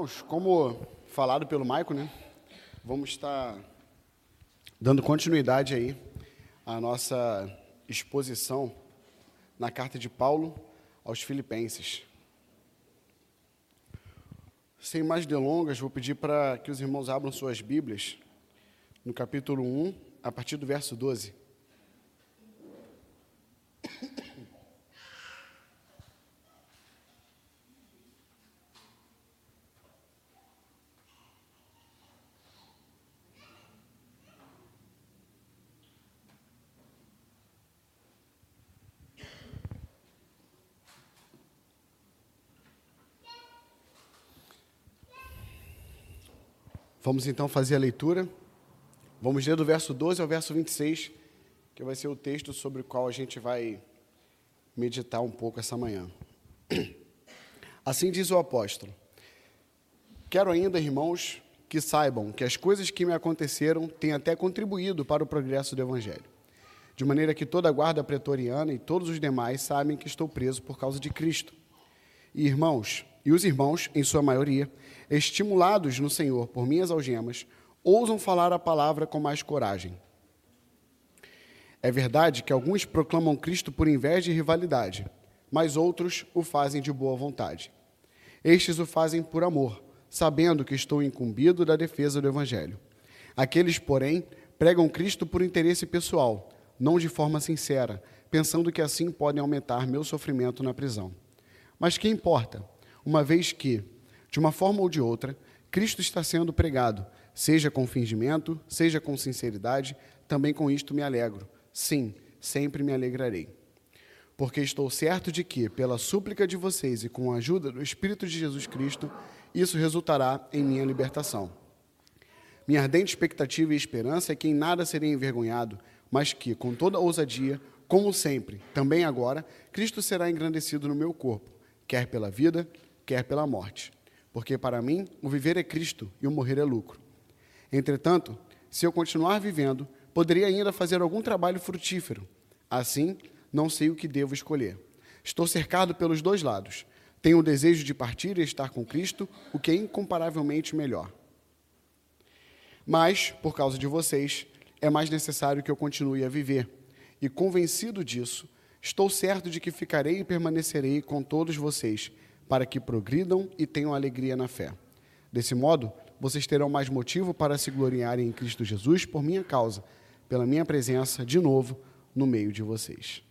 Irmãos, como falado pelo Maico, né? Vamos estar dando continuidade aí à nossa exposição na carta de Paulo aos Filipenses. Sem mais delongas, vou pedir para que os irmãos abram suas Bíblias no capítulo 1, a partir do verso 12. Vamos então fazer a leitura. Vamos ler do verso 12 ao verso 26, que vai ser o texto sobre o qual a gente vai meditar um pouco essa manhã. Assim diz o apóstolo: Quero ainda, irmãos, que saibam que as coisas que me aconteceram têm até contribuído para o progresso do Evangelho, de maneira que toda a guarda pretoriana e todos os demais sabem que estou preso por causa de Cristo. E irmãos, e os irmãos, em sua maioria, estimulados no Senhor por minhas algemas, ousam falar a palavra com mais coragem. É verdade que alguns proclamam Cristo por inveja e rivalidade, mas outros o fazem de boa vontade. Estes o fazem por amor, sabendo que estou incumbido da defesa do Evangelho. Aqueles, porém, pregam Cristo por interesse pessoal, não de forma sincera, pensando que assim podem aumentar meu sofrimento na prisão. Mas que importa, uma vez que, de uma forma ou de outra, Cristo está sendo pregado, seja com fingimento, seja com sinceridade, também com isto me alegro. Sim, sempre me alegrarei. Porque estou certo de que, pela súplica de vocês e com a ajuda do Espírito de Jesus Cristo, isso resultará em minha libertação. Minha ardente expectativa e esperança é que em nada serei envergonhado, mas que, com toda ousadia, como sempre, também agora, Cristo será engrandecido no meu corpo, quer pela vida, quer pela morte. Porque para mim o viver é Cristo e o morrer é lucro. Entretanto, se eu continuar vivendo, poderia ainda fazer algum trabalho frutífero. Assim, não sei o que devo escolher. Estou cercado pelos dois lados. Tenho o desejo de partir e estar com Cristo, o que é incomparavelmente melhor. Mas, por causa de vocês, é mais necessário que eu continue a viver. E convencido disso, estou certo de que ficarei e permanecerei com todos vocês para que progridam e tenham alegria na fé. Desse modo, vocês terão mais motivo para se gloriarem em Cristo Jesus por minha causa, pela minha presença, de novo, no meio de vocês.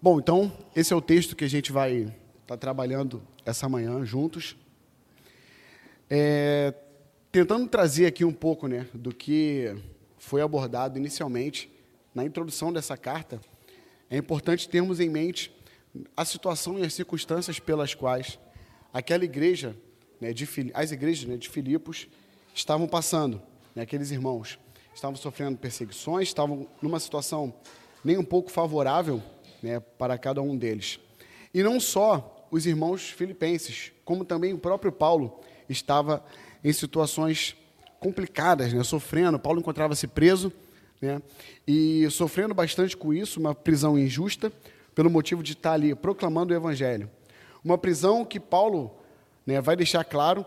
Bom, então, esse é o texto que a gente vai estar tá trabalhando essa manhã juntos. É, tentando trazer aqui um pouco né, do que foi abordado inicialmente na introdução dessa carta, é importante termos em mente a situação e as circunstâncias pelas quais aquela igreja, né, de, as igrejas né, de Filipos estavam passando, né, aqueles irmãos estavam sofrendo perseguições, estavam numa situação nem um pouco favorável né, para cada um deles. E não só os irmãos filipenses, como também o próprio Paulo estava em situações complicadas, né, sofrendo. Paulo encontrava-se preso né, e sofrendo bastante com isso, uma prisão injusta, pelo motivo de estar ali proclamando o Evangelho. Uma prisão que Paulo né, vai deixar claro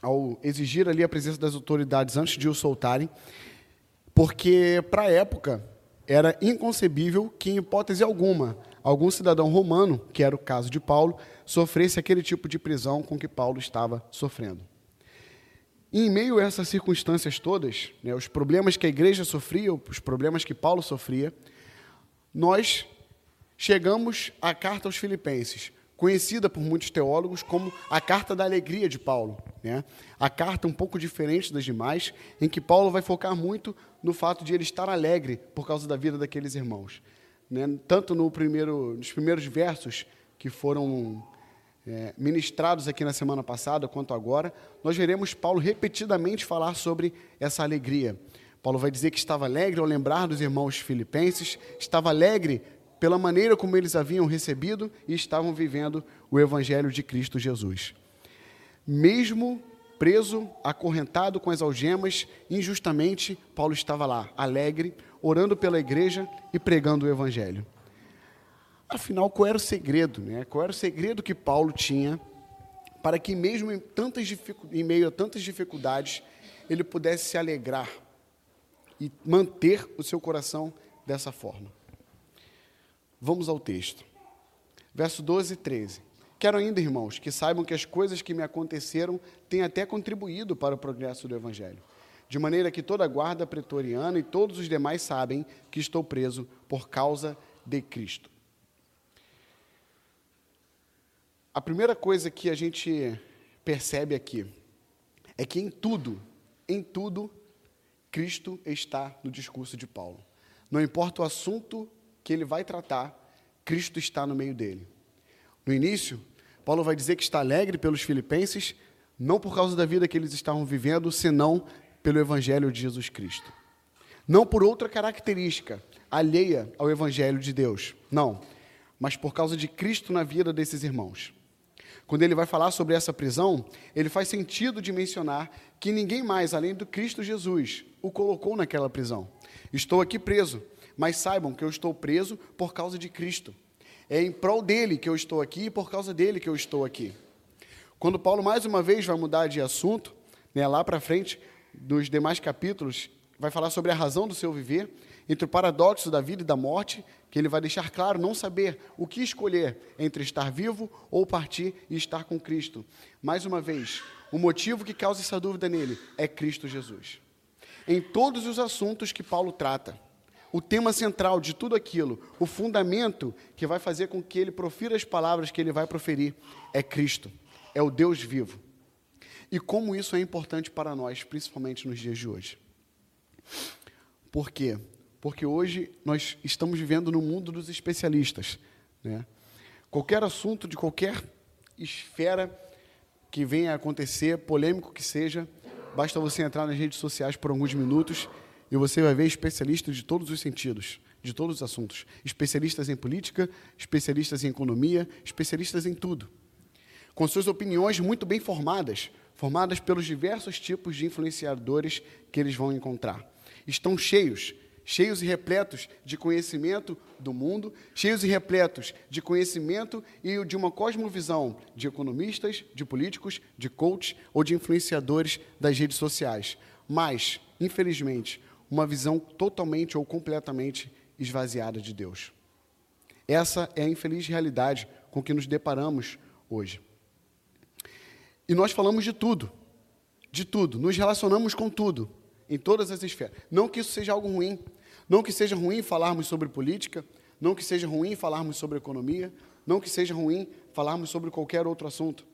ao exigir ali a presença das autoridades antes de o soltarem, porque para a época era inconcebível que, em hipótese alguma, algum cidadão romano, que era o caso de Paulo, sofresse aquele tipo de prisão com que Paulo estava sofrendo. E em meio a essas circunstâncias todas, né, os problemas que a igreja sofria, os problemas que Paulo sofria, nós chegamos à carta aos Filipenses, conhecida por muitos teólogos como a carta da alegria de Paulo. Né? A carta um pouco diferente das demais, em que Paulo vai focar muito no fato de ele estar alegre por causa da vida daqueles irmãos. Né? Tanto no primeiro, nos primeiros versos que foram é, ministrados aqui na semana passada, quanto agora, nós veremos Paulo repetidamente falar sobre essa alegria. Paulo vai dizer que estava alegre ao lembrar dos irmãos filipenses, estava alegre pela maneira como eles haviam recebido e estavam vivendo o Evangelho de Cristo Jesus. Mesmo preso, acorrentado com as algemas, injustamente, Paulo estava lá, alegre, orando pela igreja e pregando o Evangelho. Afinal, qual era o segredo? Né? Qual era o segredo que Paulo tinha para que mesmo em, tantas em meio a tantas dificuldades, ele pudesse se alegrar e manter o seu coração dessa forma. Vamos ao texto. Verso 12 e 13. Quero ainda, irmãos, que saibam que as coisas que me aconteceram têm até contribuído para o progresso do Evangelho. De maneira que toda a guarda pretoriana e todos os demais sabem que estou preso por causa de Cristo. A primeira coisa que a gente percebe aqui é que em tudo, em tudo, Cristo está no discurso de Paulo. Não importa o assunto que ele vai tratar, Cristo está no meio dele. No início, Paulo vai dizer que está alegre pelos filipenses, não por causa da vida que eles estavam vivendo, senão pelo evangelho de Jesus Cristo. Não por outra característica alheia ao evangelho de Deus, não, mas por causa de Cristo na vida desses irmãos. Quando ele vai falar sobre essa prisão, ele faz sentido de mencionar que ninguém mais, além do Cristo Jesus, o colocou naquela prisão. Estou aqui preso, mas saibam que eu estou preso por causa de Cristo. É em prol dele que eu estou aqui e por causa dele que eu estou aqui. Quando Paulo mais uma vez vai mudar de assunto, né, lá para frente, nos demais capítulos, vai falar sobre a razão do seu viver, entre o paradoxo da vida e da morte, que ele vai deixar claro não saber o que escolher entre estar vivo ou partir e estar com Cristo. Mais uma vez, o motivo que causa essa dúvida nele é Cristo Jesus. Em todos os assuntos que Paulo trata, o tema central de tudo aquilo, o fundamento que vai fazer com que ele profira as palavras que ele vai proferir é Cristo, é o Deus vivo. E como isso é importante para nós, principalmente nos dias de hoje. Por quê? Porque hoje nós estamos vivendo no mundo dos especialistas. Né? Qualquer assunto de qualquer esfera que venha a acontecer, polêmico que seja, basta você entrar nas redes sociais por alguns minutos e você vai ver especialistas de todos os sentidos, de todos os assuntos. Especialistas em política, especialistas em economia, especialistas em tudo. Com suas opiniões muito bem formadas, formadas pelos diversos tipos de influenciadores que eles vão encontrar. Estão cheios cheios e repletos de conhecimento do mundo, cheios e repletos de conhecimento e de uma cosmovisão de economistas, de políticos, de coaches ou de influenciadores das redes sociais. Mas, infelizmente, uma visão totalmente ou completamente esvaziada de Deus. Essa é a infeliz realidade com que nos deparamos hoje. E nós falamos de tudo, de tudo, nos relacionamos com tudo, em todas as esferas. Não que isso seja algo ruim, não que seja ruim falarmos sobre política, não que seja ruim falarmos sobre economia, não que seja ruim falarmos sobre qualquer outro assunto.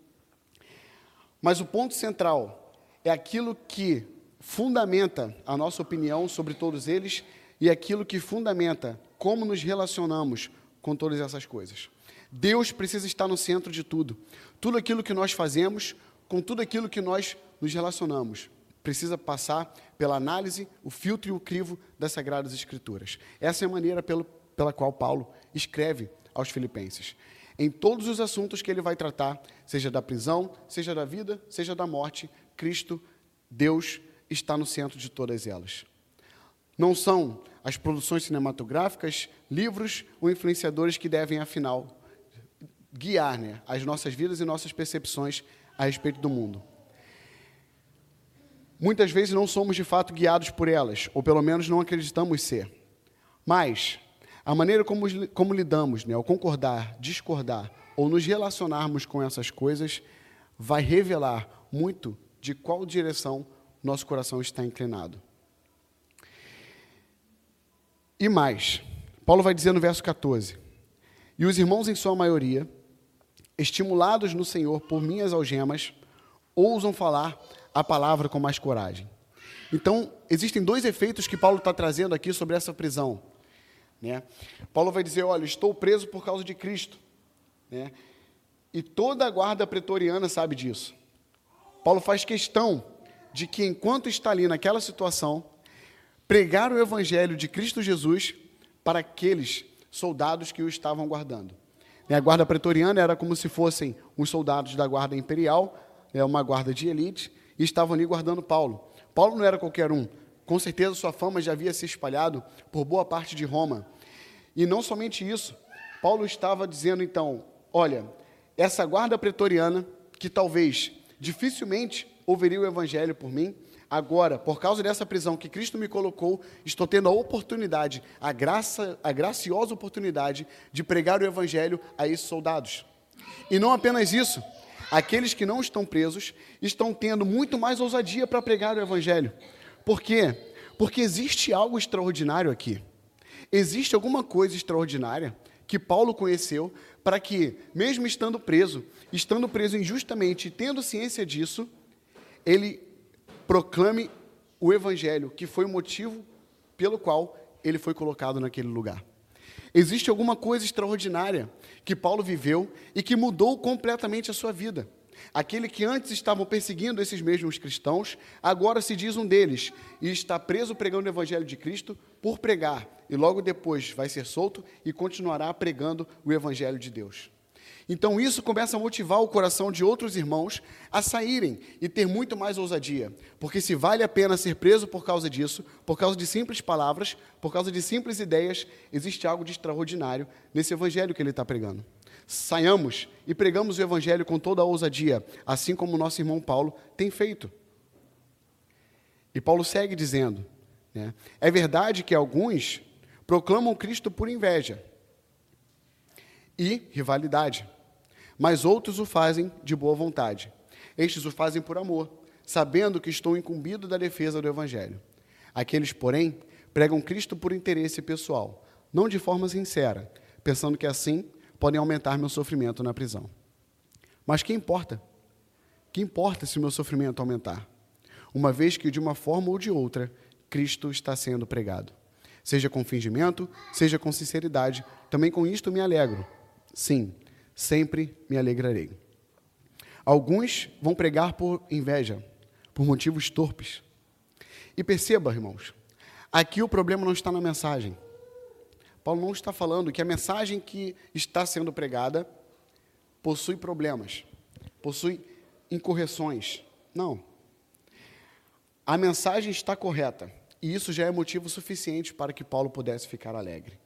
Mas o ponto central é aquilo que fundamenta a nossa opinião sobre todos eles e aquilo que fundamenta como nos relacionamos com todas essas coisas. Deus precisa estar no centro de tudo. Tudo aquilo que nós fazemos, com tudo aquilo que nós nos relacionamos precisa passar pela análise, o filtro e o crivo das Sagradas Escrituras. Essa é a maneira pelo, pela qual Paulo escreve aos Filipenses. Em todos os assuntos que ele vai tratar, seja da prisão, seja da vida, seja da morte, Cristo, Deus, está no centro de todas elas. Não são as produções cinematográficas, livros ou influenciadores que devem, afinal, guiar né, as nossas vidas e nossas percepções a respeito do mundo muitas vezes não somos de fato guiados por elas, ou pelo menos não acreditamos ser. Mas a maneira como, como lidamos, né, ao concordar, discordar ou nos relacionarmos com essas coisas, vai revelar muito de qual direção nosso coração está inclinado. E mais, Paulo vai dizer no verso 14: E os irmãos, em sua maioria, estimulados no Senhor por minhas algemas, ousam falar a palavra com mais coragem. Então, existem dois efeitos que Paulo está trazendo aqui sobre essa prisão. Né? Paulo vai dizer: Olha, estou preso por causa de Cristo. Né? E toda a guarda pretoriana sabe disso. Paulo faz questão de que, enquanto está ali naquela situação, pregar o evangelho de Cristo Jesus para aqueles soldados que o estavam guardando. Né, a guarda pretoriana era como se fossem os soldados da guarda imperial, é uma guarda de elite, e estavam ali guardando Paulo. Paulo não era qualquer um. Com certeza sua fama já havia se espalhado por boa parte de Roma. E não somente isso, Paulo estava dizendo então: olha, essa guarda pretoriana que talvez dificilmente ouviria o evangelho por mim, agora, por causa dessa prisão que Cristo me colocou, estou tendo a oportunidade, a graça, a graciosa oportunidade de pregar o evangelho a esses soldados. E não apenas isso, aqueles que não estão presos estão tendo muito mais ousadia para pregar o evangelho. Por quê? Porque existe algo extraordinário aqui. Existe alguma coisa extraordinária que Paulo conheceu para que, mesmo estando preso, estando preso injustamente, tendo ciência disso, ele proclame o evangelho, que foi o motivo pelo qual ele foi colocado naquele lugar. Existe alguma coisa extraordinária que Paulo viveu e que mudou completamente a sua vida. Aquele que antes estavam perseguindo esses mesmos cristãos, agora se diz um deles e está preso pregando o evangelho de Cristo por pregar, e logo depois vai ser solto e continuará pregando o evangelho de Deus. Então isso começa a motivar o coração de outros irmãos a saírem e ter muito mais ousadia. Porque se vale a pena ser preso por causa disso, por causa de simples palavras, por causa de simples ideias, existe algo de extraordinário nesse evangelho que ele está pregando. Saiamos e pregamos o evangelho com toda a ousadia, assim como o nosso irmão Paulo tem feito. E Paulo segue dizendo: né, é verdade que alguns proclamam Cristo por inveja e rivalidade mas outros o fazem de boa vontade. Estes o fazem por amor, sabendo que estou incumbido da defesa do Evangelho. Aqueles, porém, pregam Cristo por interesse pessoal, não de forma sincera, pensando que assim podem aumentar meu sofrimento na prisão. Mas que importa? Que importa se meu sofrimento aumentar? Uma vez que, de uma forma ou de outra, Cristo está sendo pregado. Seja com fingimento, seja com sinceridade, também com isto me alegro. Sim, sempre me alegrarei. Alguns vão pregar por inveja, por motivos torpes. E perceba, irmãos, aqui o problema não está na mensagem. Paulo não está falando que a mensagem que está sendo pregada possui problemas, possui incorreções. Não. A mensagem está correta, e isso já é motivo suficiente para que Paulo pudesse ficar alegre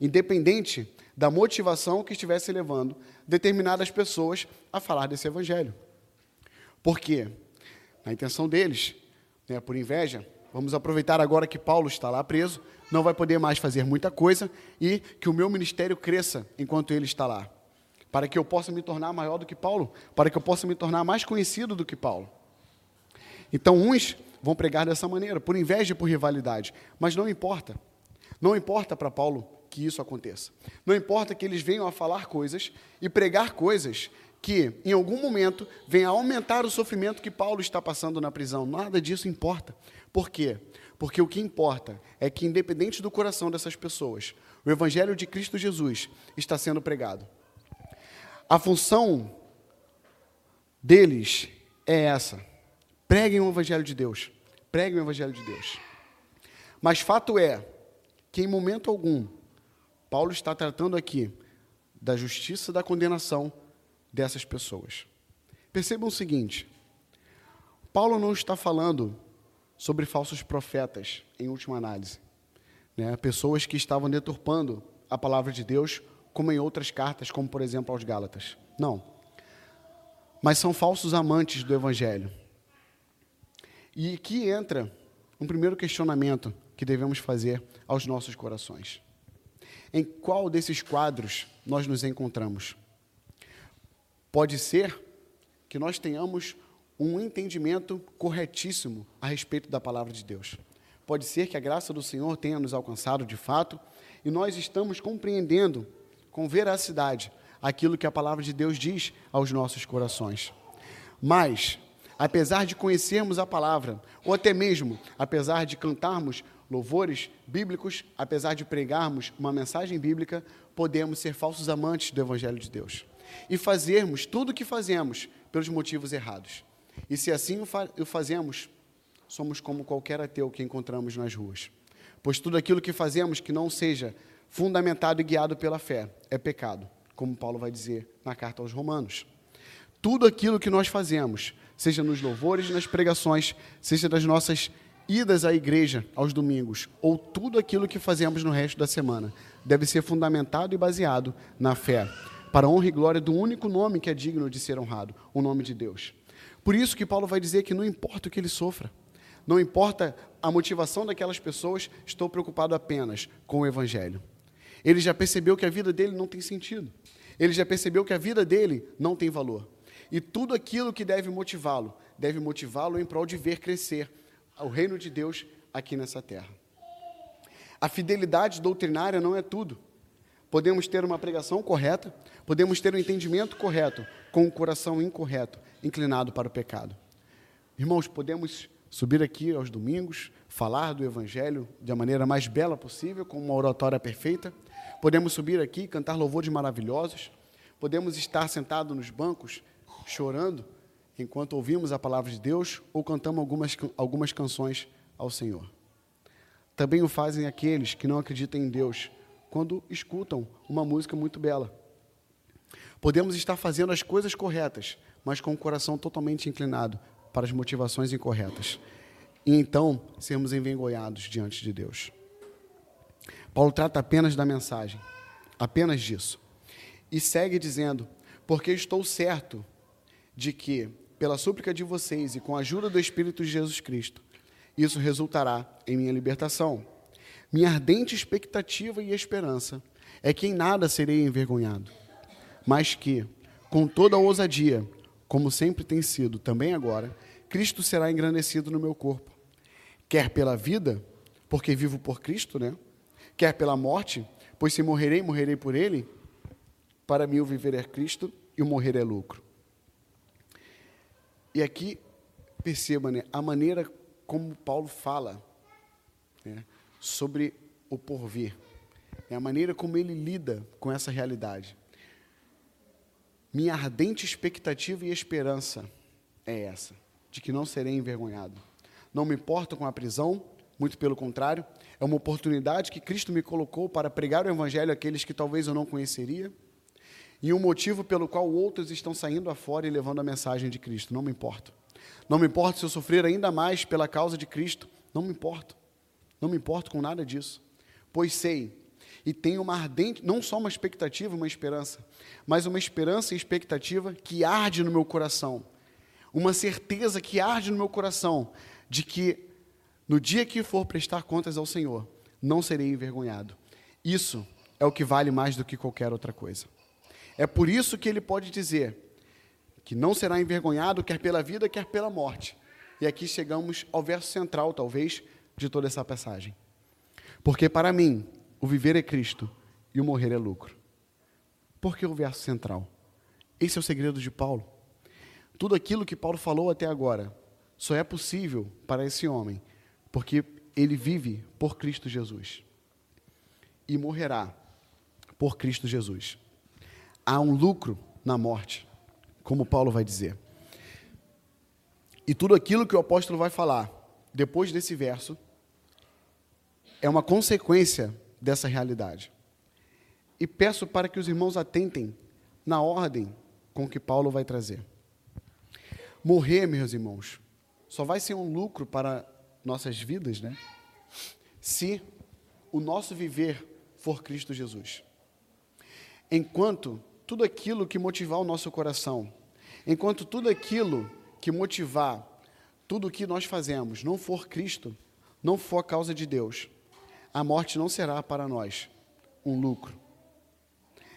independente da motivação que estivesse levando determinadas pessoas a falar desse evangelho. Por quê? Na intenção deles, né, por inveja, vamos aproveitar agora que Paulo está lá preso, não vai poder mais fazer muita coisa e que o meu ministério cresça enquanto ele está lá. Para que eu possa me tornar maior do que Paulo, para que eu possa me tornar mais conhecido do que Paulo. Então, uns vão pregar dessa maneira, por inveja e por rivalidade, mas não importa. Não importa para Paulo que isso aconteça. Não importa que eles venham a falar coisas e pregar coisas que, em algum momento, venham a aumentar o sofrimento que Paulo está passando na prisão. Nada disso importa. Por quê? Porque o que importa é que, independente do coração dessas pessoas, o Evangelho de Cristo Jesus está sendo pregado. A função deles é essa: preguem o Evangelho de Deus. Preguem o Evangelho de Deus. Mas fato é que, em momento algum, Paulo está tratando aqui da justiça da condenação dessas pessoas. Percebam o seguinte: Paulo não está falando sobre falsos profetas, em última análise. Né? Pessoas que estavam deturpando a palavra de Deus, como em outras cartas, como por exemplo aos Gálatas. Não. Mas são falsos amantes do Evangelho. E aqui entra um primeiro questionamento que devemos fazer aos nossos corações. Em qual desses quadros nós nos encontramos? Pode ser que nós tenhamos um entendimento corretíssimo a respeito da palavra de Deus. Pode ser que a graça do Senhor tenha nos alcançado de fato e nós estamos compreendendo com veracidade aquilo que a palavra de Deus diz aos nossos corações. Mas, apesar de conhecermos a palavra, ou até mesmo apesar de cantarmos louvores bíblicos, apesar de pregarmos uma mensagem bíblica, podemos ser falsos amantes do Evangelho de Deus e fazermos tudo o que fazemos pelos motivos errados. E se assim o fazemos, somos como qualquer ateu que encontramos nas ruas. Pois tudo aquilo que fazemos que não seja fundamentado e guiado pela fé é pecado, como Paulo vai dizer na carta aos Romanos. Tudo aquilo que nós fazemos, seja nos louvores, nas pregações, seja das nossas idas à igreja aos domingos, ou tudo aquilo que fazemos no resto da semana, deve ser fundamentado e baseado na fé. para a honra e glória do único nome que é digno de ser honrado, o nome de Deus. Por isso que Paulo vai dizer que não importa o que ele sofra, não importa a motivação daquelas pessoas, estou preocupado apenas com o Evangelho. Ele já percebeu que a vida dele não tem sentido. Ele já percebeu que a vida dele não tem valor. E tudo aquilo que deve motivá-lo, deve motivá-lo em prol de ver crescer o reino de Deus aqui nessa terra. A fidelidade doutrinária não é tudo. Podemos ter uma pregação correta, podemos ter um entendimento correto, com o coração incorreto, inclinado para o pecado. Irmãos, podemos subir aqui aos domingos, falar do Evangelho da maneira mais bela possível, com uma oratória perfeita. Podemos subir aqui, cantar louvores maravilhosos. Podemos estar sentados nos bancos, chorando, enquanto ouvimos a palavra de Deus ou cantamos algumas, algumas canções ao Senhor. Também o fazem aqueles que não acreditam em Deus, quando escutam uma música muito bela. Podemos estar fazendo as coisas corretas, mas com o coração totalmente inclinado para as motivações incorretas. E então sermos envergonhados diante de Deus. Paulo trata apenas da mensagem, apenas disso. E segue dizendo: Porque estou certo de que, pela súplica de vocês e com a ajuda do Espírito de Jesus Cristo, isso resultará em minha libertação. Minha ardente expectativa e esperança é que em nada serei envergonhado, mas que, com toda a ousadia, como sempre tem sido, também agora, Cristo será engrandecido no meu corpo. Quer pela vida, porque vivo por Cristo, né? Quer pela morte, pois se morrerei, morrerei por Ele. Para mim, o viver é Cristo e o morrer é lucro. E aqui, perceba, né, a maneira como Paulo fala né, sobre o porvir, é a maneira como ele lida com essa realidade. Minha ardente expectativa e esperança é essa de que não serei envergonhado. Não me importo com a prisão, muito pelo contrário, é uma oportunidade que Cristo me colocou para pregar o Evangelho àqueles que talvez eu não conheceria, e um motivo pelo qual outros estão saindo afora e levando a mensagem de Cristo. Não me importo. Não me importo se eu sofrer ainda mais pela causa de Cristo. Não me importo. Não me importo com nada disso. Pois sei e tenho uma ardente, não só uma expectativa, uma esperança, mas uma esperança e expectativa que arde no meu coração uma certeza que arde no meu coração de que no dia que for prestar contas ao Senhor, não serei envergonhado. Isso é o que vale mais do que qualquer outra coisa. É por isso que ele pode dizer que não será envergonhado, quer pela vida, quer pela morte. E aqui chegamos ao verso central, talvez, de toda essa passagem. Porque para mim, o viver é Cristo e o morrer é lucro. Por que o verso central? Esse é o segredo de Paulo. Tudo aquilo que Paulo falou até agora só é possível para esse homem porque ele vive por Cristo Jesus e morrerá por Cristo Jesus. Há um lucro na morte, como Paulo vai dizer. E tudo aquilo que o apóstolo vai falar depois desse verso é uma consequência dessa realidade. E peço para que os irmãos atentem na ordem com que Paulo vai trazer. Morrer, meus irmãos, só vai ser um lucro para nossas vidas, né? Se o nosso viver for Cristo Jesus. Enquanto tudo aquilo que motivar o nosso coração, enquanto tudo aquilo que motivar tudo o que nós fazemos não for Cristo, não for a causa de Deus, a morte não será para nós um lucro.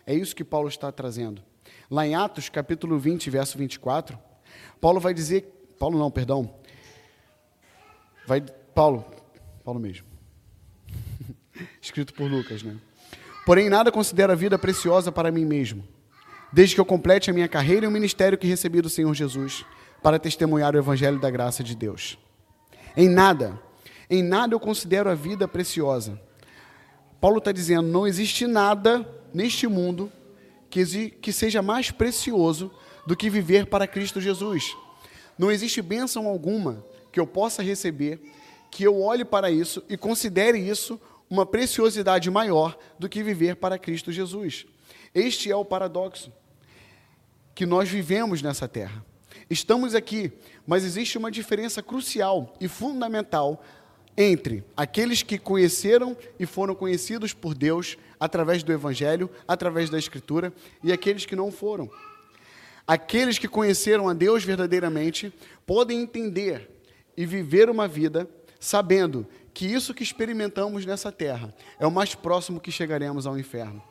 É isso que Paulo está trazendo. Lá em Atos, capítulo 20, verso 24, Paulo vai dizer, Paulo não, perdão. Vai Paulo, Paulo mesmo. Escrito por Lucas, né? Porém nada considero a vida preciosa para mim mesmo, desde que eu complete a minha carreira e o ministério que recebi do Senhor Jesus para testemunhar o evangelho da graça de Deus. Em nada, em nada eu considero a vida preciosa. Paulo está dizendo: não existe nada neste mundo que, seja mais precioso do que viver para Cristo Jesus. Não existe bênção alguma que eu possa receber que eu olhe para isso e considere isso uma preciosidade maior do que viver para Cristo Jesus. Este é o paradoxo que nós vivemos nessa terra. Estamos aqui, mas existe uma diferença crucial e fundamental entre aqueles que conheceram e foram conhecidos por Deus através do Evangelho, através da Escritura, e aqueles que não foram. Aqueles que conheceram a Deus verdadeiramente podem entender e viver uma vida sabendo que isso que experimentamos nessa terra é o mais próximo que chegaremos ao inferno.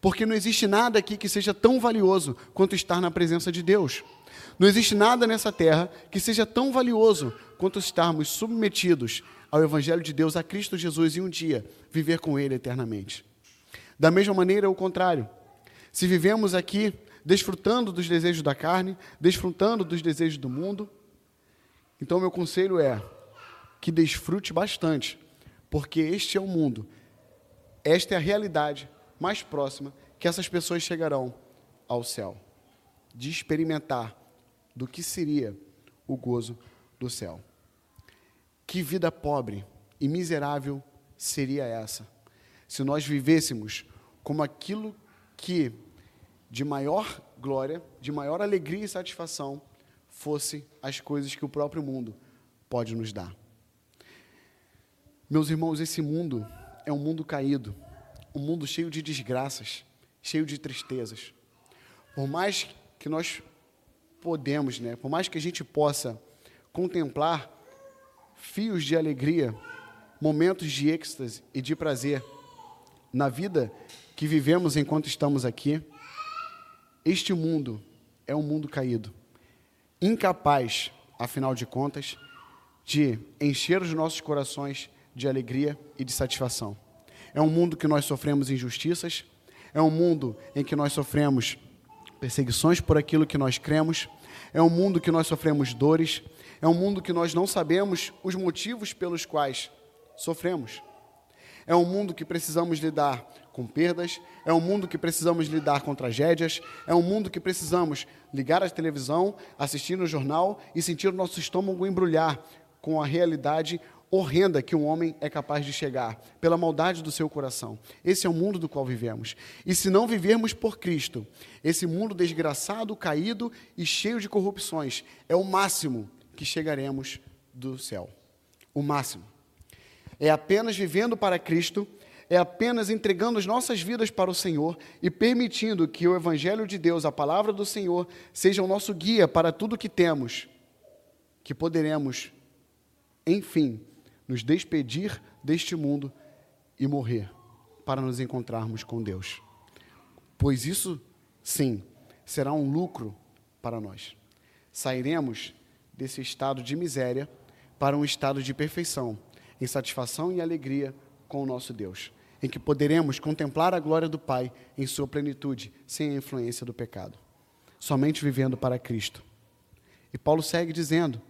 Porque não existe nada aqui que seja tão valioso quanto estar na presença de Deus. Não existe nada nessa terra que seja tão valioso quanto estarmos submetidos ao Evangelho de Deus, a Cristo Jesus, e um dia viver com Ele eternamente. Da mesma maneira, o contrário. Se vivemos aqui desfrutando dos desejos da carne, desfrutando dos desejos do mundo, então meu conselho é que desfrute bastante, porque este é o mundo, esta é a realidade mais próxima que essas pessoas chegarão ao céu, de experimentar do que seria o gozo do céu. Que vida pobre e miserável seria essa se nós vivêssemos como aquilo que de maior glória, de maior alegria e satisfação fosse as coisas que o próprio mundo pode nos dar. Meus irmãos, esse mundo é um mundo caído, um mundo cheio de desgraças, cheio de tristezas. Por mais que nós podemos, né, por mais que a gente possa contemplar fios de alegria, momentos de êxtase e de prazer na vida que vivemos enquanto estamos aqui, este mundo é um mundo caído, incapaz, afinal de contas, de encher os nossos corações de alegria e de satisfação. É um mundo que nós sofremos injustiças, é um mundo em que nós sofremos perseguições por aquilo que nós cremos, é um mundo que nós sofremos dores, é um mundo que nós não sabemos os motivos pelos quais sofremos. É um mundo que precisamos lidar com perdas, é um mundo que precisamos lidar com tragédias, é um mundo que precisamos ligar a televisão, assistir no jornal e sentir o nosso estômago embrulhar com a realidade horrenda que um homem é capaz de chegar, pela maldade do seu coração. Esse é o mundo do qual vivemos. E se não vivermos por Cristo, esse mundo desgraçado, caído e cheio de corrupções, é o máximo que chegaremos do céu. O máximo. É apenas vivendo para Cristo, é apenas entregando as nossas vidas para o Senhor e permitindo que o Evangelho de Deus, a palavra do Senhor, seja o nosso guia para tudo que temos, que poderemos, enfim, nos despedir deste mundo e morrer para nos encontrarmos com Deus. Pois isso, sim, será um lucro para nós. Sairemos desse estado de miséria para um estado de perfeição, em satisfação e alegria com o nosso Deus, em que poderemos contemplar a glória do Pai em sua plenitude, sem a influência do pecado, somente vivendo para Cristo. E Paulo segue dizendo: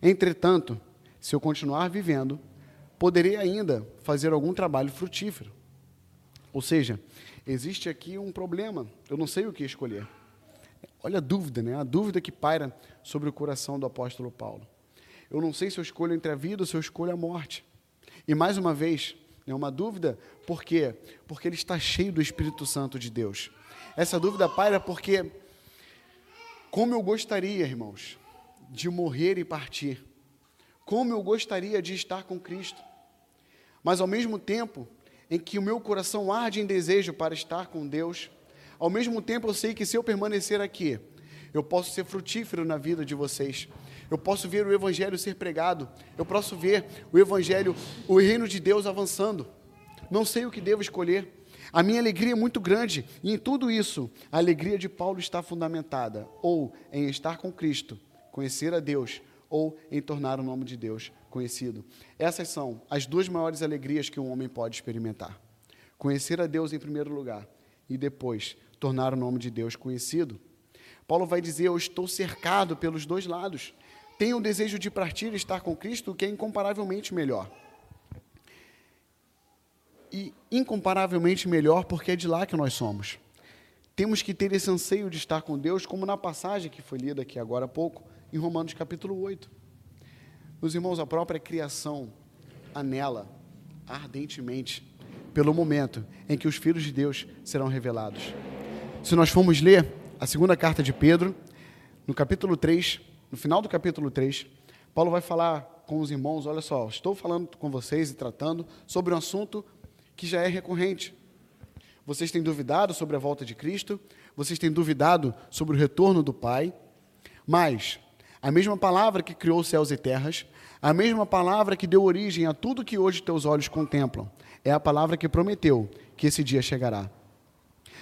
Entretanto, se eu continuar vivendo, poderei ainda fazer algum trabalho frutífero. Ou seja, existe aqui um problema, eu não sei o que escolher. Olha a dúvida, né? A dúvida que paira sobre o coração do apóstolo Paulo. Eu não sei se eu escolho entre a vida ou se eu escolho a morte. E mais uma vez, é uma dúvida, por quê? Porque ele está cheio do Espírito Santo de Deus. Essa dúvida paira porque, como eu gostaria, irmãos, de morrer e partir, como eu gostaria de estar com Cristo. Mas ao mesmo tempo em que o meu coração arde em desejo para estar com Deus, ao mesmo tempo eu sei que se eu permanecer aqui, eu posso ser frutífero na vida de vocês. Eu posso ver o evangelho ser pregado, eu posso ver o evangelho, o reino de Deus avançando. Não sei o que devo escolher. A minha alegria é muito grande, e em tudo isso, a alegria de Paulo está fundamentada ou em estar com Cristo, conhecer a Deus, ou em tornar o nome de Deus conhecido. Essas são as duas maiores alegrias que um homem pode experimentar: conhecer a Deus em primeiro lugar e depois tornar o nome de Deus conhecido. Paulo vai dizer: Eu estou cercado pelos dois lados. Tenho o desejo de partir e estar com Cristo, que é incomparavelmente melhor. E incomparavelmente melhor porque é de lá que nós somos. Temos que ter esse anseio de estar com Deus, como na passagem que foi lida aqui agora há pouco em Romanos capítulo 8. Meus irmãos, a própria criação anela ardentemente pelo momento em que os filhos de Deus serão revelados. Se nós formos ler a segunda carta de Pedro, no capítulo 3, no final do capítulo 3, Paulo vai falar com os irmãos: olha só, estou falando com vocês e tratando sobre um assunto que já é recorrente. Vocês têm duvidado sobre a volta de Cristo, vocês têm duvidado sobre o retorno do Pai, mas a mesma palavra que criou céus e terras, a mesma palavra que deu origem a tudo que hoje teus olhos contemplam, é a palavra que prometeu que esse dia chegará.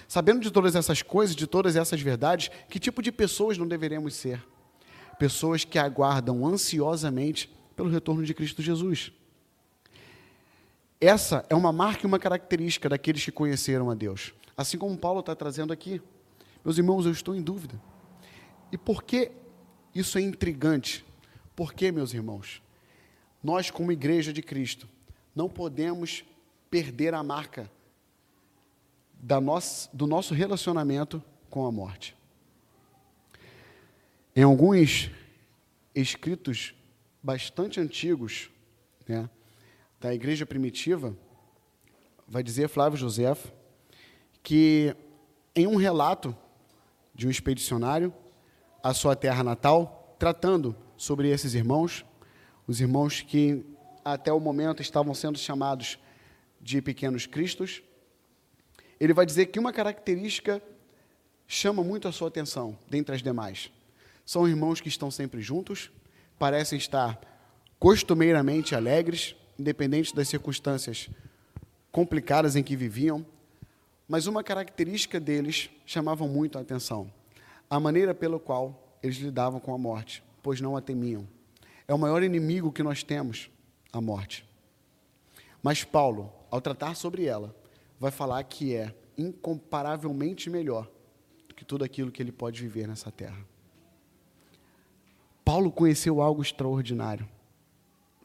Sabendo de todas essas coisas, de todas essas verdades, que tipo de pessoas não deveremos ser? Pessoas que aguardam ansiosamente pelo retorno de Cristo Jesus. Essa é uma marca e uma característica daqueles que conheceram a Deus. Assim como Paulo está trazendo aqui. Meus irmãos, eu estou em dúvida. E por que isso é intrigante? Porque, meus irmãos, nós, como igreja de Cristo, não podemos perder a marca da nossa, do nosso relacionamento com a morte. Em alguns escritos bastante antigos né, da igreja primitiva, vai dizer Flávio José que em um relato de um expedicionário à sua terra natal, tratando sobre esses irmãos, os irmãos que até o momento estavam sendo chamados de pequenos cristos, ele vai dizer que uma característica chama muito a sua atenção, dentre as demais. São irmãos que estão sempre juntos, parecem estar costumeiramente alegres, independente das circunstâncias complicadas em que viviam, mas uma característica deles chamava muito a atenção: a maneira pela qual eles lidavam com a morte, pois não a temiam. É o maior inimigo que nós temos, a morte. Mas Paulo, ao tratar sobre ela, vai falar que é incomparavelmente melhor do que tudo aquilo que ele pode viver nessa terra. Paulo conheceu algo extraordinário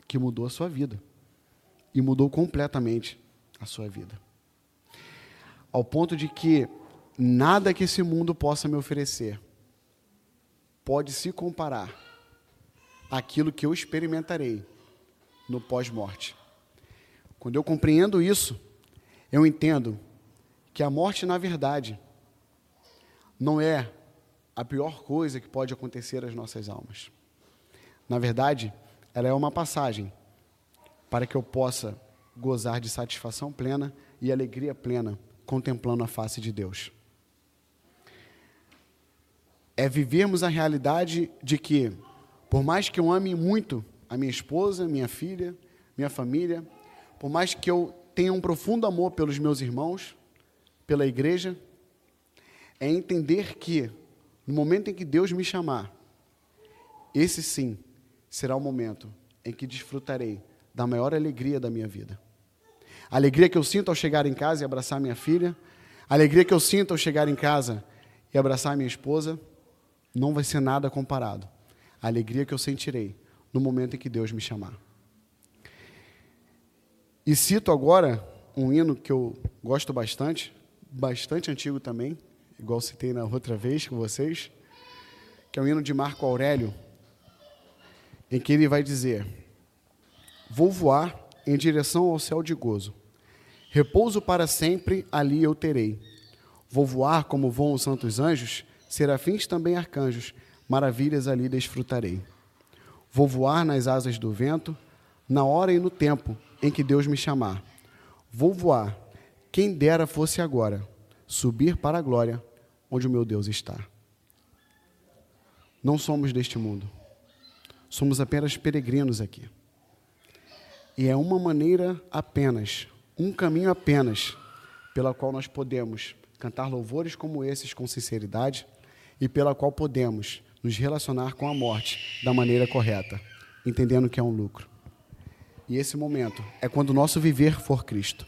que mudou a sua vida e mudou completamente a sua vida. Ao ponto de que nada que esse mundo possa me oferecer pode se comparar àquilo que eu experimentarei no pós-morte. Quando eu compreendo isso, eu entendo que a morte, na verdade, não é a pior coisa que pode acontecer às nossas almas. Na verdade, ela é uma passagem para que eu possa gozar de satisfação plena e alegria plena contemplando a face de Deus. É vivermos a realidade de que, por mais que eu ame muito a minha esposa, minha filha, minha família, por mais que eu tenha um profundo amor pelos meus irmãos, pela igreja, é entender que, no momento em que Deus me chamar, esse sim será o momento em que desfrutarei da maior alegria da minha vida. A alegria que eu sinto ao chegar em casa e abraçar minha filha, a alegria que eu sinto ao chegar em casa e abraçar minha esposa, não vai ser nada comparado à alegria que eu sentirei no momento em que Deus me chamar. E cito agora um hino que eu gosto bastante, bastante antigo também, igual citei na outra vez com vocês, que é o hino de Marco Aurélio, em que ele vai dizer: Vou voar em direção ao céu de gozo. Repouso para sempre ali eu terei. Vou voar como voam os santos anjos, serafins também arcanjos, maravilhas ali desfrutarei. Vou voar nas asas do vento, na hora e no tempo em que Deus me chamar. Vou voar, quem dera fosse agora, subir para a glória onde o meu Deus está. Não somos deste mundo. Somos apenas peregrinos aqui. E é uma maneira apenas, um caminho apenas, pela qual nós podemos cantar louvores como esses com sinceridade e pela qual podemos nos relacionar com a morte da maneira correta, entendendo que é um lucro. E esse momento é quando o nosso viver for Cristo.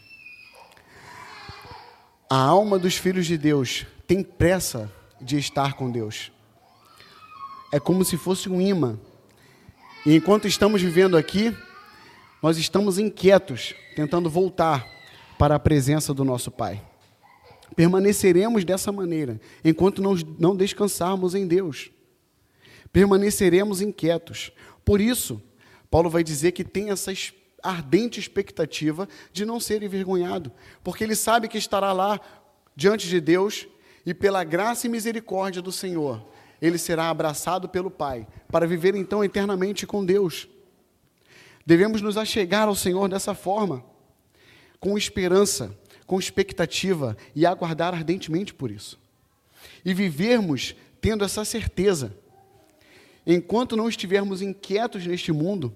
A alma dos filhos de Deus tem pressa de estar com Deus. É como se fosse um imã. E enquanto estamos vivendo aqui, nós estamos inquietos, tentando voltar para a presença do nosso Pai. Permaneceremos dessa maneira, enquanto não, não descansarmos em Deus. Permaneceremos inquietos. Por isso, Paulo vai dizer que tem essa ardente expectativa de não ser envergonhado, porque ele sabe que estará lá diante de Deus e pela graça e misericórdia do Senhor, ele será abraçado pelo Pai, para viver então eternamente com Deus. Devemos nos achegar ao Senhor dessa forma, com esperança, com expectativa e aguardar ardentemente por isso. E vivermos tendo essa certeza. Enquanto não estivermos inquietos neste mundo,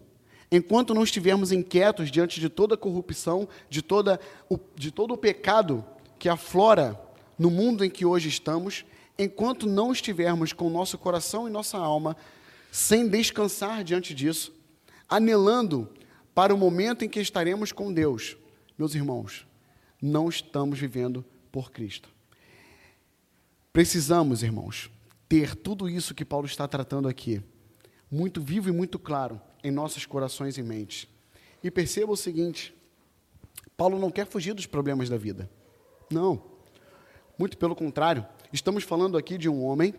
enquanto não estivermos inquietos diante de toda a corrupção, de, toda o, de todo o pecado que aflora no mundo em que hoje estamos, enquanto não estivermos com nosso coração e nossa alma sem descansar diante disso, anelando para o momento em que estaremos com Deus, meus irmãos, não estamos vivendo por Cristo. Precisamos, irmãos, ter tudo isso que Paulo está tratando aqui, muito vivo e muito claro em nossos corações e mentes. E perceba o seguinte: Paulo não quer fugir dos problemas da vida. Não. Muito pelo contrário, estamos falando aqui de um homem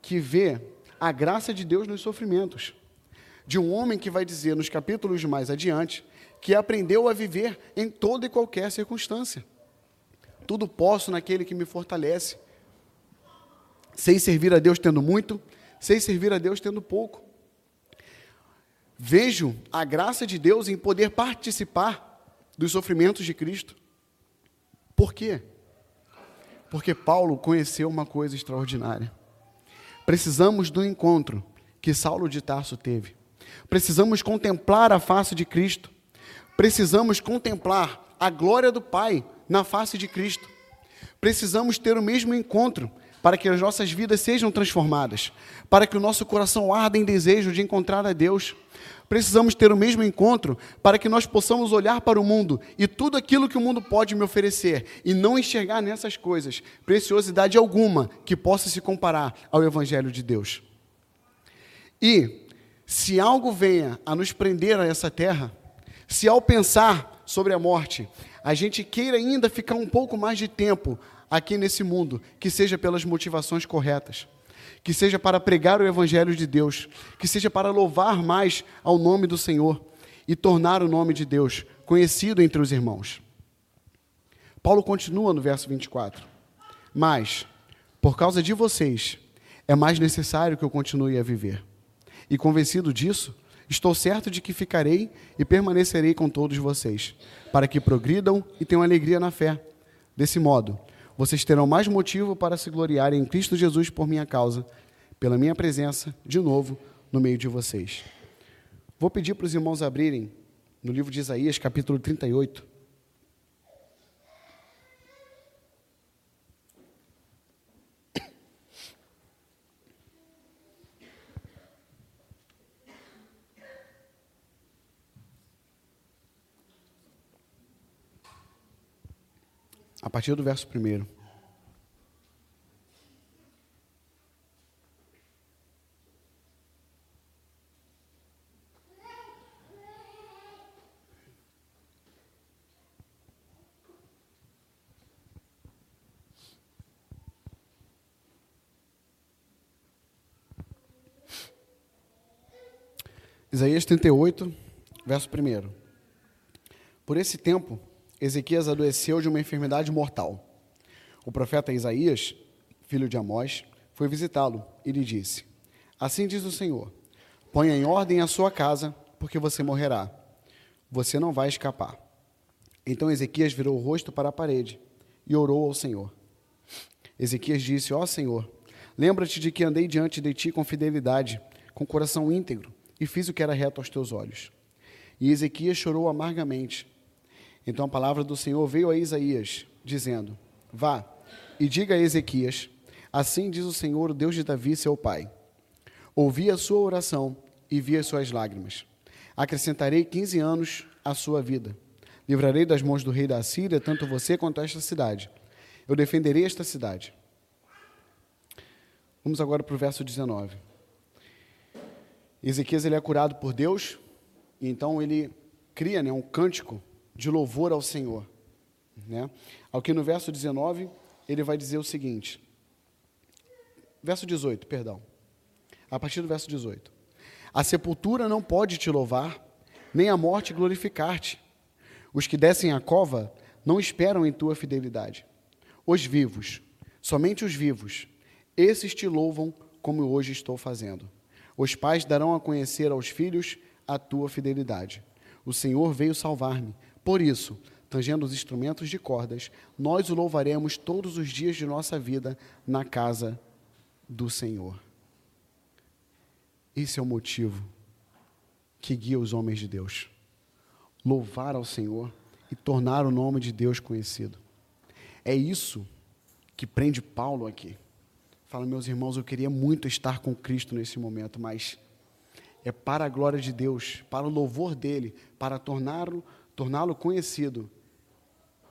que vê a graça de Deus nos sofrimentos. De um homem que vai dizer nos capítulos mais adiante que aprendeu a viver em toda e qualquer circunstância. Tudo posso naquele que me fortalece. Sei servir a Deus tendo muito, sei servir a Deus tendo pouco. Vejo a graça de Deus em poder participar dos sofrimentos de Cristo. Por quê? Porque Paulo conheceu uma coisa extraordinária. Precisamos do encontro que Saulo de Tarso teve. Precisamos contemplar a face de Cristo precisamos contemplar a glória do Pai na face de Cristo. Precisamos ter o mesmo encontro para que as nossas vidas sejam transformadas, para que o nosso coração arda em desejo de encontrar a Deus. Precisamos ter o mesmo encontro para que nós possamos olhar para o mundo e tudo aquilo que o mundo pode me oferecer e não enxergar nessas coisas preciosidade alguma que possa se comparar ao Evangelho de Deus. E se algo venha a nos prender a essa terra, se ao pensar sobre a morte, a gente queira ainda ficar um pouco mais de tempo aqui nesse mundo, que seja pelas motivações corretas, que seja para pregar o Evangelho de Deus, que seja para louvar mais ao nome do Senhor e tornar o nome de Deus conhecido entre os irmãos. Paulo continua no verso 24: Mas, por causa de vocês, é mais necessário que eu continue a viver. E convencido disso, Estou certo de que ficarei e permanecerei com todos vocês, para que progridam e tenham alegria na fé. Desse modo, vocês terão mais motivo para se gloriarem em Cristo Jesus por minha causa, pela minha presença, de novo, no meio de vocês. Vou pedir para os irmãos abrirem no livro de Isaías, capítulo 38. A partir do verso 1. Isaías 38, verso 1. Por esse tempo, Ezequias adoeceu de uma enfermidade mortal. O profeta Isaías, filho de Amós, foi visitá-lo e lhe disse: Assim diz o Senhor: Ponha em ordem a sua casa, porque você morrerá. Você não vai escapar. Então Ezequias virou o rosto para a parede e orou ao Senhor. Ezequias disse: Ó oh, Senhor, lembra-te de que andei diante de ti com fidelidade, com coração íntegro, e fiz o que era reto aos teus olhos. E Ezequias chorou amargamente então a palavra do Senhor veio a Isaías, dizendo: Vá e diga a Ezequias: Assim diz o Senhor, o Deus de Davi, seu pai: Ouvi a sua oração e vi as suas lágrimas. Acrescentarei quinze anos à sua vida. Livrarei das mãos do rei da Síria tanto você quanto esta cidade. Eu defenderei esta cidade. Vamos agora para o verso 19. Ezequias ele é curado por Deus, e então ele cria né, um cântico de louvor ao Senhor. Né? Aqui no verso 19, ele vai dizer o seguinte: verso 18, perdão. A partir do verso 18. A sepultura não pode te louvar, nem a morte glorificar-te. Os que descem à cova não esperam em tua fidelidade. Os vivos, somente os vivos, esses te louvam como hoje estou fazendo. Os pais darão a conhecer aos filhos a tua fidelidade O Senhor veio salvar-me. Por isso, tangendo os instrumentos de cordas, nós o louvaremos todos os dias de nossa vida na casa do Senhor. Esse é o motivo que guia os homens de Deus. Louvar ao Senhor e tornar o nome de Deus conhecido. É isso que prende Paulo aqui. Fala, meus irmãos, eu queria muito estar com Cristo nesse momento, mas é para a glória de Deus, para o louvor dele, para torná-lo torná conhecido,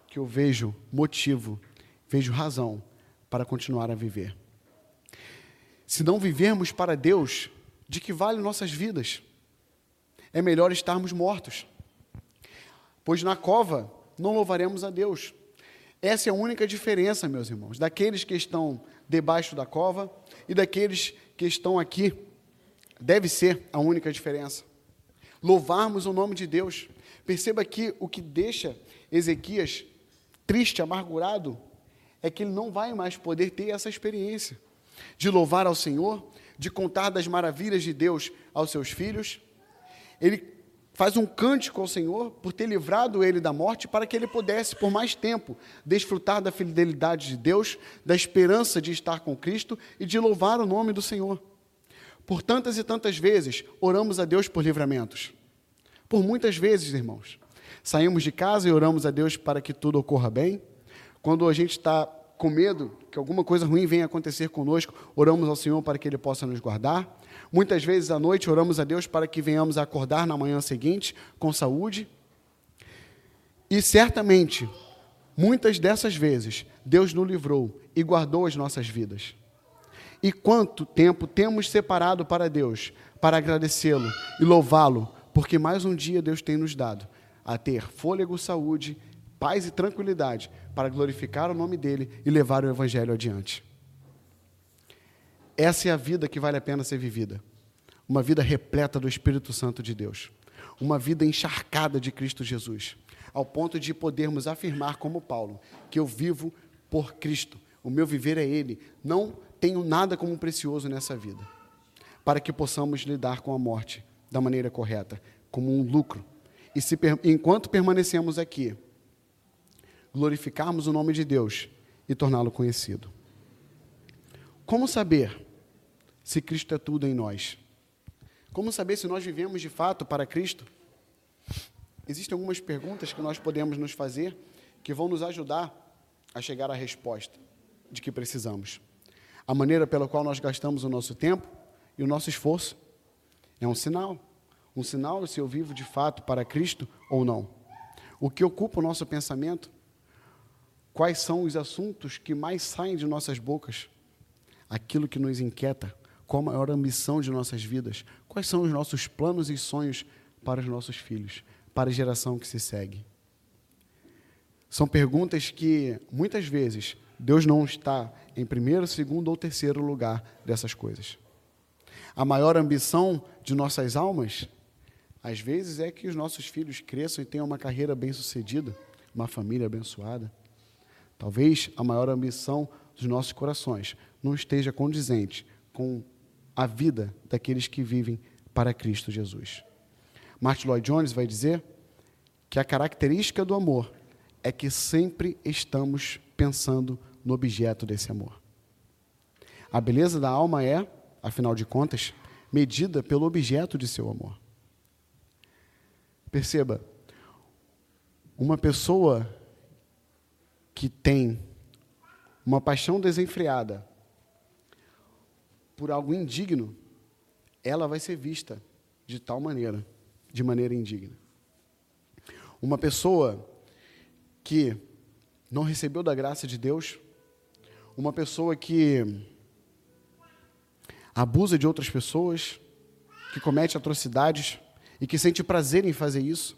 que eu vejo motivo, vejo razão para continuar a viver. Se não vivermos para Deus, de que vale nossas vidas? É melhor estarmos mortos. Pois na cova não louvaremos a Deus. Essa é a única diferença, meus irmãos, daqueles que estão debaixo da cova e daqueles que estão aqui. Deve ser a única diferença. Louvarmos o nome de Deus. Perceba que o que deixa Ezequias triste, amargurado, é que ele não vai mais poder ter essa experiência de louvar ao Senhor, de contar das maravilhas de Deus aos seus filhos. Ele faz um cântico ao Senhor por ter livrado ele da morte, para que ele pudesse, por mais tempo, desfrutar da fidelidade de Deus, da esperança de estar com Cristo e de louvar o nome do Senhor. Por tantas e tantas vezes, oramos a Deus por livramentos. Por muitas vezes, irmãos. Saímos de casa e oramos a Deus para que tudo ocorra bem. Quando a gente está com medo que alguma coisa ruim venha acontecer conosco, oramos ao Senhor para que Ele possa nos guardar. Muitas vezes à noite oramos a Deus para que venhamos a acordar na manhã seguinte com saúde. E certamente, muitas dessas vezes, Deus nos livrou e guardou as nossas vidas. E quanto tempo temos separado para Deus, para agradecê-lo e louvá-lo, porque mais um dia Deus tem nos dado a ter fôlego, saúde, paz e tranquilidade para glorificar o nome dele e levar o evangelho adiante. Essa é a vida que vale a pena ser vivida. Uma vida repleta do Espírito Santo de Deus. Uma vida encharcada de Cristo Jesus. Ao ponto de podermos afirmar, como Paulo, que eu vivo por Cristo. O meu viver é Ele. Não tenho nada como precioso nessa vida. Para que possamos lidar com a morte da maneira correta, como um lucro e se, enquanto permanecemos aqui, glorificarmos o nome de Deus e torná-lo conhecido. Como saber se Cristo é tudo em nós? Como saber se nós vivemos de fato para Cristo? Existem algumas perguntas que nós podemos nos fazer que vão nos ajudar a chegar à resposta de que precisamos. A maneira pela qual nós gastamos o nosso tempo e o nosso esforço é um sinal um sinal se eu vivo de fato para Cristo ou não. O que ocupa o nosso pensamento? Quais são os assuntos que mais saem de nossas bocas? Aquilo que nos inquieta, qual a maior ambição de nossas vidas? Quais são os nossos planos e sonhos para os nossos filhos, para a geração que se segue? São perguntas que, muitas vezes, Deus não está em primeiro, segundo ou terceiro lugar dessas coisas. A maior ambição de nossas almas às vezes é que os nossos filhos cresçam e tenham uma carreira bem-sucedida, uma família abençoada. Talvez a maior ambição dos nossos corações não esteja condizente com a vida daqueles que vivem para Cristo Jesus. Martin Lloyd Jones vai dizer que a característica do amor é que sempre estamos pensando no objeto desse amor. A beleza da alma é, afinal de contas, medida pelo objeto de seu amor. Perceba, uma pessoa que tem uma paixão desenfreada por algo indigno, ela vai ser vista de tal maneira, de maneira indigna. Uma pessoa que não recebeu da graça de Deus, uma pessoa que abusa de outras pessoas, que comete atrocidades, e que sente prazer em fazer isso,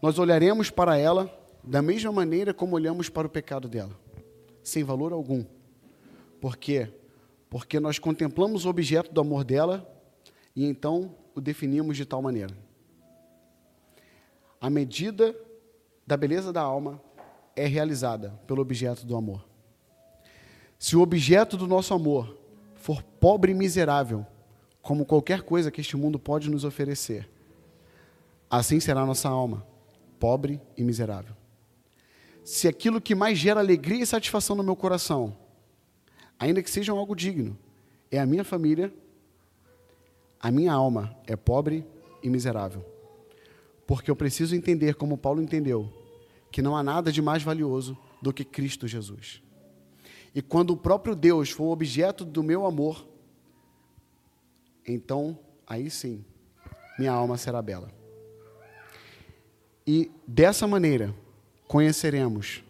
nós olharemos para ela da mesma maneira como olhamos para o pecado dela, sem valor algum. Por quê? Porque nós contemplamos o objeto do amor dela e então o definimos de tal maneira. A medida da beleza da alma é realizada pelo objeto do amor. Se o objeto do nosso amor for pobre e miserável, como qualquer coisa que este mundo pode nos oferecer. assim será nossa alma, pobre e miserável. Se aquilo que mais gera alegria e satisfação no meu coração, ainda que seja algo digno, é a minha família, a minha alma é pobre e miserável. Porque eu preciso entender, como Paulo entendeu, que não há nada de mais valioso do que Cristo Jesus. E quando o próprio Deus for objeto do meu amor, então aí sim, minha alma será bela. E dessa maneira, conheceremos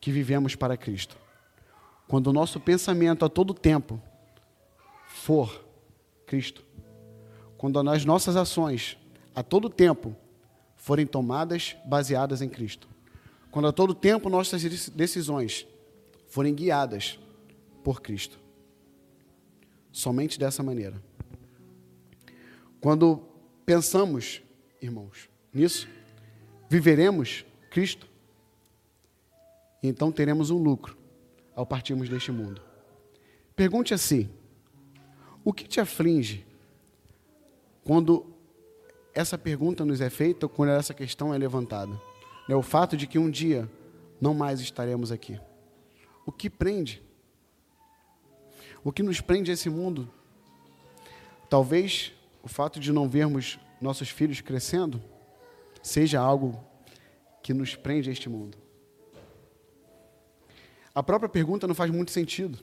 que vivemos para Cristo. Quando o nosso pensamento a todo tempo for Cristo, quando as nossas ações a todo tempo forem tomadas baseadas em Cristo, quando a todo tempo nossas decisões forem guiadas por Cristo. Somente dessa maneira. Quando pensamos, irmãos, nisso, viveremos Cristo, então teremos um lucro ao partirmos deste mundo. Pergunte a si: o que te aflige quando essa pergunta nos é feita, quando essa questão é levantada? É o fato de que um dia não mais estaremos aqui. O que prende? O que nos prende a esse mundo? Talvez o fato de não vermos nossos filhos crescendo seja algo que nos prende a este mundo. A própria pergunta não faz muito sentido.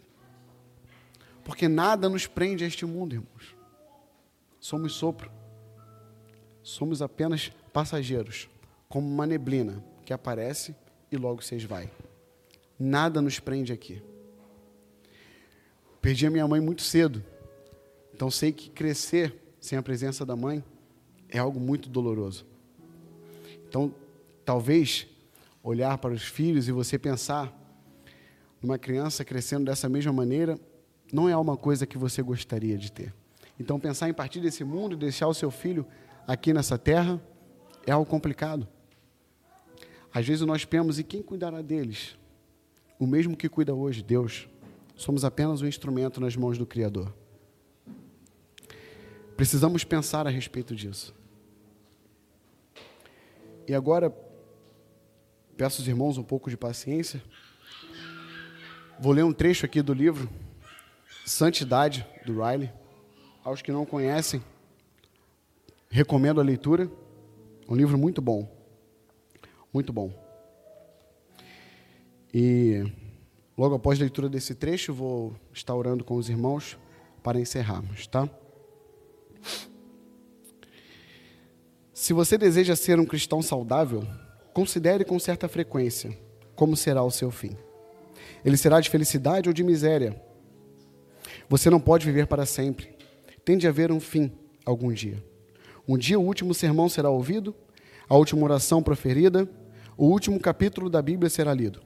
Porque nada nos prende a este mundo, irmãos. Somos sopro. Somos apenas passageiros como uma neblina que aparece e logo se esvai. Nada nos prende aqui. Perdi a minha mãe muito cedo, então sei que crescer sem a presença da mãe é algo muito doloroso. Então, talvez olhar para os filhos e você pensar numa criança crescendo dessa mesma maneira não é uma coisa que você gostaria de ter. Então, pensar em partir desse mundo e deixar o seu filho aqui nessa terra é algo complicado. Às vezes nós pensamos, e quem cuidará deles? O mesmo que cuida hoje, Deus. Somos apenas um instrumento nas mãos do Criador. Precisamos pensar a respeito disso. E agora, peço aos irmãos um pouco de paciência. Vou ler um trecho aqui do livro Santidade, do Riley. Aos que não conhecem, recomendo a leitura. Um livro muito bom. Muito bom. E logo após a leitura desse trecho, vou estar orando com os irmãos para encerrarmos, tá? Se você deseja ser um cristão saudável, considere com certa frequência como será o seu fim. Ele será de felicidade ou de miséria. Você não pode viver para sempre. Tem de haver um fim algum dia. Um dia o último sermão será ouvido, a última oração proferida, o último capítulo da Bíblia será lido.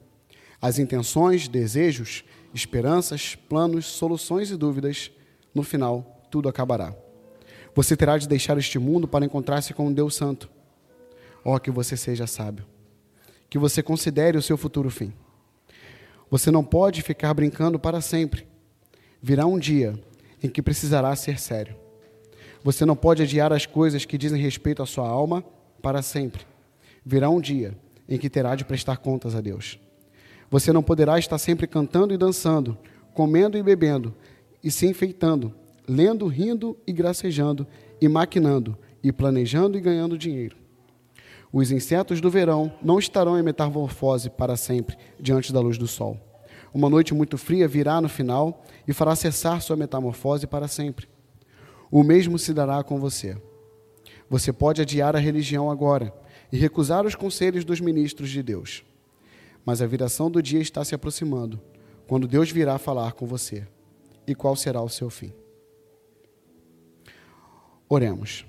As intenções, desejos, esperanças, planos, soluções e dúvidas, no final, tudo acabará. Você terá de deixar este mundo para encontrar-se com um Deus Santo. Oh, que você seja sábio. Que você considere o seu futuro fim. Você não pode ficar brincando para sempre. Virá um dia em que precisará ser sério. Você não pode adiar as coisas que dizem respeito à sua alma para sempre. Virá um dia em que terá de prestar contas a Deus. Você não poderá estar sempre cantando e dançando, comendo e bebendo, e se enfeitando, lendo, rindo e gracejando, e maquinando, e planejando e ganhando dinheiro. Os insetos do verão não estarão em metamorfose para sempre diante da luz do sol. Uma noite muito fria virá no final e fará cessar sua metamorfose para sempre. O mesmo se dará com você. Você pode adiar a religião agora e recusar os conselhos dos ministros de Deus. Mas a viração do dia está se aproximando, quando Deus virá falar com você. E qual será o seu fim? Oremos.